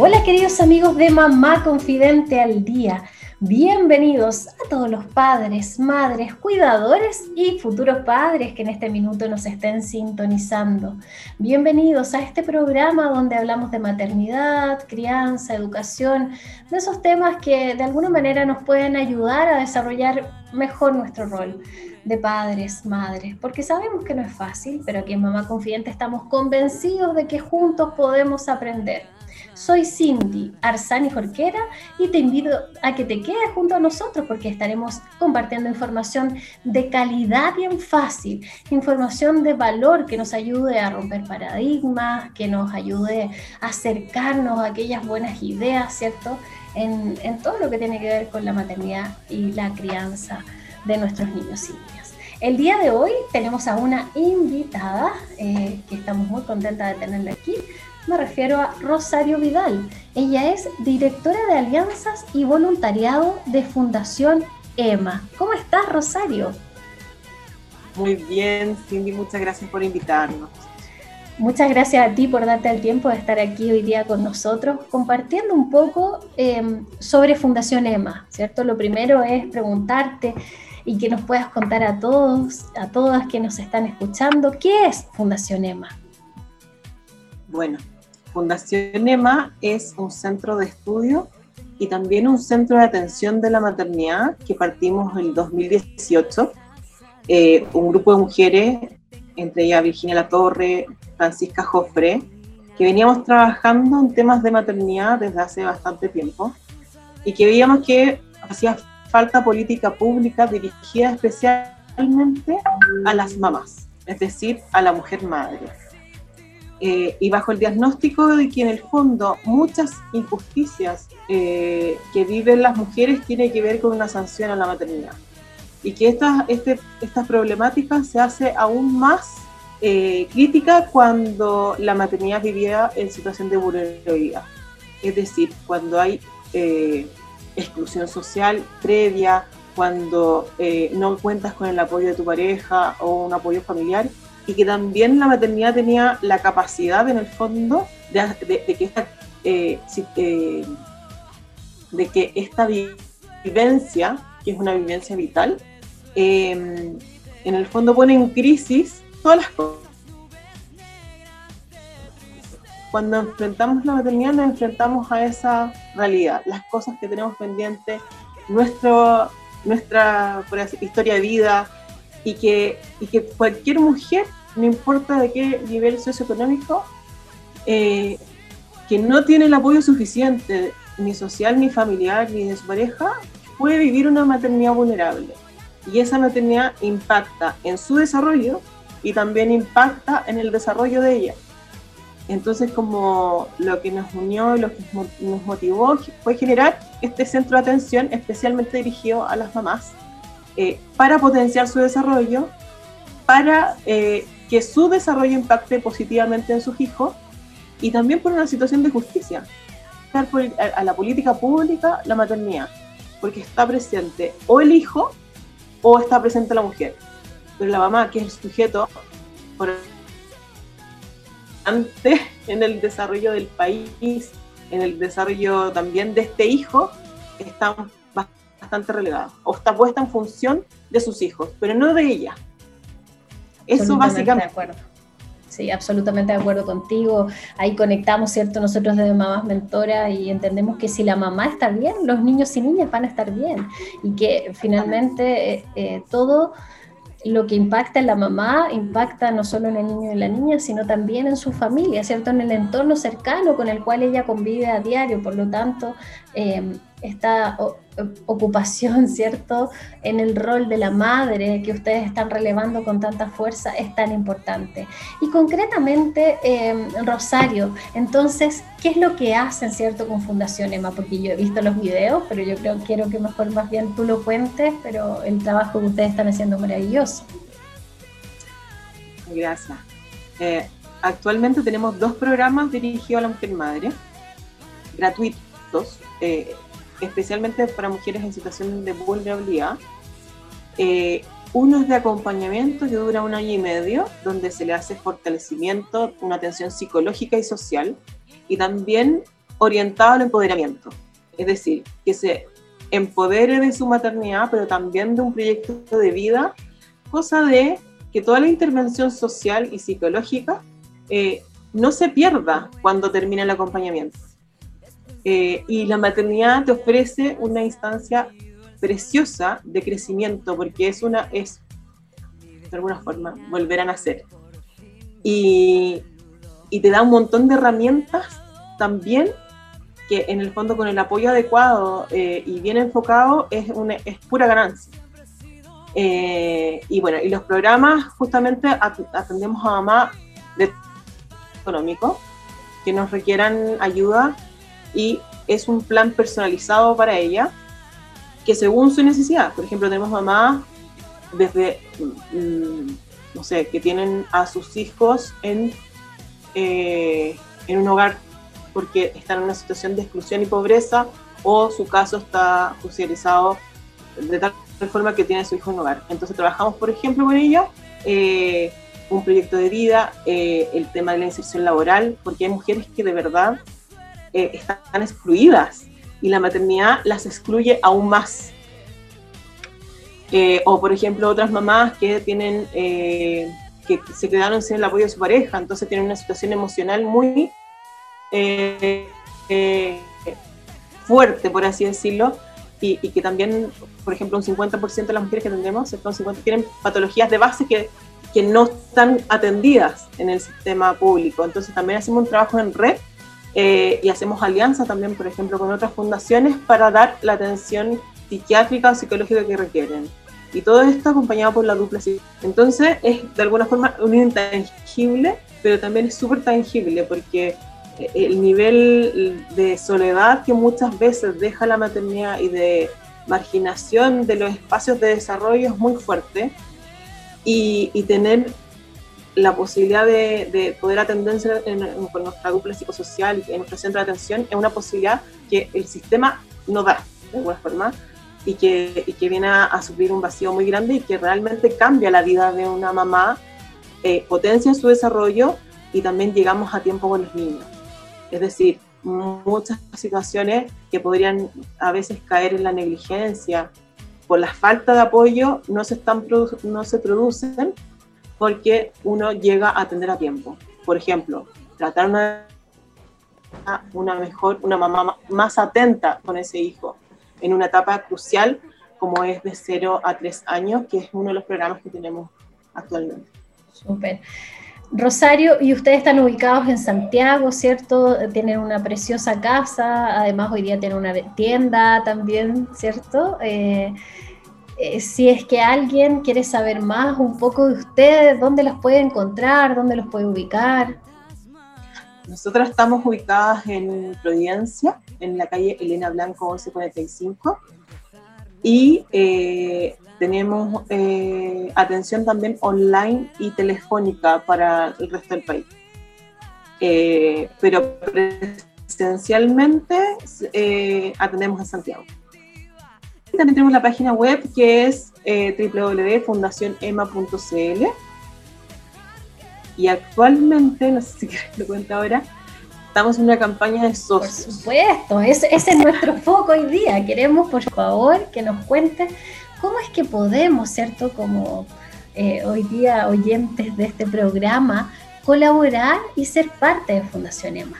Hola queridos amigos de Mamá Confidente al Día. Bienvenidos a todos los padres, madres, cuidadores y futuros padres que en este minuto nos estén sintonizando. Bienvenidos a este programa donde hablamos de maternidad, crianza, educación, de esos temas que de alguna manera nos pueden ayudar a desarrollar mejor nuestro rol de padres, madres, porque sabemos que no es fácil, pero aquí en Mamá Confidente estamos convencidos de que juntos podemos aprender soy Cindy Arzani Jorquera y te invito a que te quedes junto a nosotros porque estaremos compartiendo información de calidad bien fácil, información de valor que nos ayude a romper paradigmas, que nos ayude a acercarnos a aquellas buenas ideas, ¿cierto? En, todo lo que tiene que ver con la maternidad y la crianza de nuestros niños y niñas. El día de hoy tenemos a una invitada eh, que estamos muy contentas de tenerla aquí me refiero a Rosario Vidal. Ella es directora de alianzas y voluntariado de Fundación EMA. ¿Cómo estás, Rosario? Muy bien, Cindy, muchas gracias por invitarnos. Muchas gracias a ti por darte el tiempo de estar aquí hoy día con nosotros, compartiendo un poco em, sobre Fundación EMA, ¿cierto? Lo primero es preguntarte y que nos puedas contar a todos, a todas que nos están escuchando, ¿qué es Fundación EMA? Bueno, Fundación EMA es un centro de estudio y también un centro de atención de la maternidad que partimos en el 2018. Eh, un grupo de mujeres, entre ellas Virginia Latorre, Francisca Jofre, que veníamos trabajando en temas de maternidad desde hace bastante tiempo y que veíamos que hacía falta política pública dirigida especialmente a las mamás, es decir, a la mujer madre. Eh, y bajo el diagnóstico de que en el fondo muchas injusticias eh, que viven las mujeres tiene que ver con una sanción a la maternidad. Y que esta, este, esta problemática se hace aún más eh, crítica cuando la maternidad vivía en situación de vulnerabilidad, es decir, cuando hay exclusión social previa, cuando no cuentas con el apoyo de tu pareja o un apoyo familiar y que también la maternidad tenía la capacidad en el fondo de, que esta eh, eh, de que esta vivencia, que es una vivencia vital, em, en el fondo pone en crisis todas las cosas. Cuando enfrentamos la maternidad nos enfrentamos a esa realidad, las cosas que tenemos pendientes, nuestro, nuestra historia de vida y que, y que cualquier mujer no importa de qué nivel socioeconómico, eh, que no tiene el apoyo suficiente, ni social, ni familiar, ni de su pareja, puede vivir una maternidad vulnerable. Y esa maternidad impacta en su desarrollo y también impacta en el desarrollo de ella. Entonces, como lo que nos unió y lo que nos motivó fue generar este centro de atención especialmente dirigido a las mamás eh, para potenciar su desarrollo, para eh, que su desarrollo impacte positivamente en sus hijos y también por una situación de justicia. A la política pública, la maternidad, porque está presente o el hijo o está presente la mujer. Pero la mamá, que es el sujeto por antes en el desarrollo del país, en el desarrollo también de este hijo, está bastante relegada o está puesta en función de sus hijos, pero no de ella. Eso básicamente. De acuerdo. Sí, absolutamente de acuerdo contigo. Ahí conectamos, ¿cierto? Nosotros desde Mamás Mentoras y entendemos que si la mamá está bien, los niños y niñas van a estar bien. Y que finalmente eh, eh, todo lo que impacta en la mamá impacta no solo en el niño y la niña, sino también en su familia, ¿cierto? En el entorno cercano con el cual ella convive a diario. Por lo tanto, eh, esta ocupación, ¿cierto?, en el rol de la madre que ustedes están relevando con tanta fuerza es tan importante. Y concretamente, em, Rosario, entonces, ¿qué es lo que hacen, ¿cierto?, con Fundación Emma? Porque yo he visto los videos, pero yo creo quiero que mejor más bien tú lo cuentes, pero el trabajo que ustedes están haciendo es maravilloso. Gracias. Eh, actualmente tenemos dos programas dirigidos a la mujer madre, gratuitos. Eh, especialmente para mujeres en situación de vulnerabilidad. Eh, uno es de acompañamiento que dura un año y medio, donde se le hace fortalecimiento, una atención psicológica y social, y también orientado al empoderamiento. Es decir, que se empodere de su maternidad, pero también de un proyecto de vida, cosa de que toda la intervención social y psicológica eh, no se pierda cuando termina el acompañamiento. Eh, y la maternidad te ofrece una instancia preciosa de crecimiento, porque es una, es, de alguna forma, volver a nacer. Y, y te da un montón de herramientas también que en el fondo con el apoyo adecuado eh, y bien enfocado es, una, es pura ganancia. Eh, y bueno, y los programas justamente atendemos a mamá de económico que nos requieran ayuda y es un plan personalizado para ella que según su necesidad, por ejemplo, tenemos mamás desde, mm, no sé, que tienen a sus hijos en, eh, en un hogar porque están en una situación de exclusión y pobreza o su caso está judicializado de tal forma que tiene a su hijo en un hogar. Entonces trabajamos, por ejemplo, con ella eh, un proyecto de vida, eh, el tema de la inserción laboral, porque hay mujeres que de verdad eh, están excluidas y la maternidad las excluye aún más. Eh, o por ejemplo otras mamás que tienen eh, que se quedaron sin el apoyo de su pareja, entonces tienen una situación emocional muy fuerte, por así decirlo, y, que también, por ejemplo, un 50% de las mujeres que atendemos, 50 tienen patologías de base que, que no están atendidas en el sistema público. Entonces también hacemos un trabajo en red eh, y hacemos alianza también, por ejemplo, con otras fundaciones para dar la atención psiquiátrica o psicológica que requieren. Y todo esto acompañado por la dupla. Entonces es de alguna forma un intangible, pero también es súper tangible porque eh, el nivel de soledad que muchas veces deja la maternidad y de marginación de los espacios de desarrollo es muy fuerte. Y, y tener la posibilidad de, poder atenderse con nuestra dupla psicosocial en nuestro centro de atención es una posibilidad que el sistema no da, de alguna forma, y que, y que viene a, a, suplir un vacío muy grande y que realmente cambia la vida de una mamá, eh, potencia su desarrollo y también llegamos a tiempo con los niños. Es decir, muchas situaciones que podrían a veces caer en la negligencia por la falta de apoyo no se, están, no se producen porque uno llega a atender a tiempo. Por ejemplo, tratar una, una mejor, una mamá más atenta con ese hijo en una etapa crucial como es de 0 a 3 años, que es uno de los programas que tenemos actualmente. Súper. Rosario, y ustedes están ubicados en Santiago, ¿cierto? Tienen una preciosa casa, además hoy día tienen una tienda también, ¿cierto? Eh, eh, si es que alguien quiere saber más un poco de ustedes, dónde los puede encontrar, dónde los puede ubicar. Nosotros estamos ubicadas en Providencia, en la calle Elena Blanco 1145, y eh, tenemos eh, atención también online y telefónica para el resto del país. pero presencialmente atendemos en Santiago. También tenemos la página web que es eh, www.fundacionema.cl. Y actualmente, no sé si lo cuento ahora, estamos en una campaña de socios. Por supuesto, ese, es nuestro foco hoy día. Queremos, por favor, que nos cuentes cómo es que podemos, ¿cierto? Como eh, hoy día oyentes de este programa, colaborar y ser parte de Fundación EMA.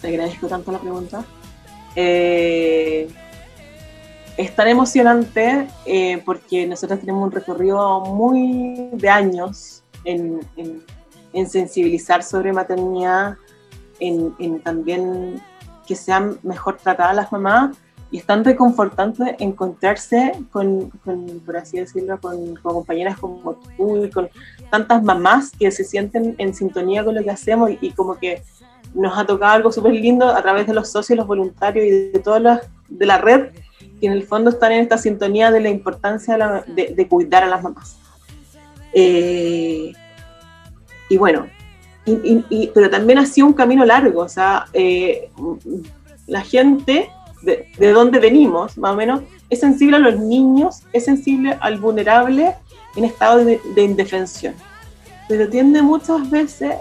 Te agradezco tanto la pregunta. Eh, es tan emocionante eh, porque nosotros tenemos un recorrido muy de años en, sensibilizar sobre maternidad, en, también que sean mejor tratadas las mamás y es tan reconfortante encontrarse con, por así decirlo, con, compañeras como tú y con tantas mamás que se sienten en sintonía con lo que hacemos y, como que nos ha tocado algo súper lindo a través de los socios, los voluntarios y de todas las de la red que en el fondo están en esta sintonía de la importancia de, cuidar a las mamás. Eh, y bueno, pero también ha sido un camino largo, o sea, eh, la gente de, de dónde venimos, más o menos, es sensible a los niños, es sensible al vulnerable en estado de, indefensión, pero tiende muchas veces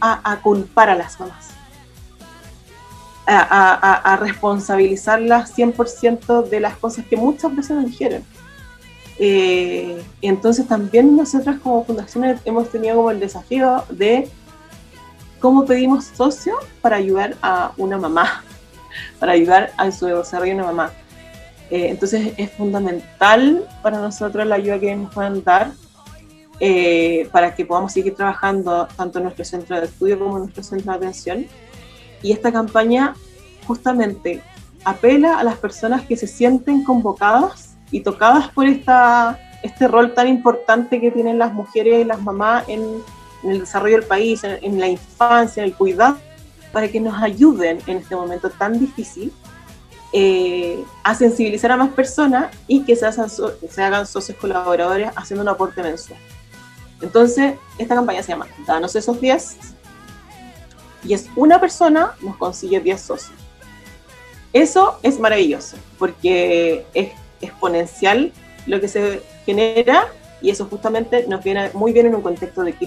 a, culpar a las mamás, a, a, responsabilizarlas 100% de las cosas que muchas veces nos dijeron. Eh, entonces también nosotras como fundaciones hemos tenido como el desafío de cómo pedimos socios para ayudar a una mamá para ayudar a su desarrollo de una mamá. Eh, entonces es fundamental para nosotros la ayuda que nos puedan dar eh, para que podamos seguir trabajando tanto en nuestro centro de estudio como en nuestro centro de atención. Y esta campaña justamente apela a las personas que se sienten convocadas y tocadas por esta, este rol tan importante que tienen las mujeres y las mamás en, el desarrollo del país, en la infancia, en el cuidado para que nos ayuden en este momento tan difícil eh, a sensibilizar a más personas y que se, se hagan socios colaboradores haciendo un aporte mensual. Entonces, esta campaña se llama Danos esos 10 y es una persona nos consigue 10 socios. Eso es maravilloso porque es exponencial lo que se genera y eso justamente nos viene muy bien en un contexto de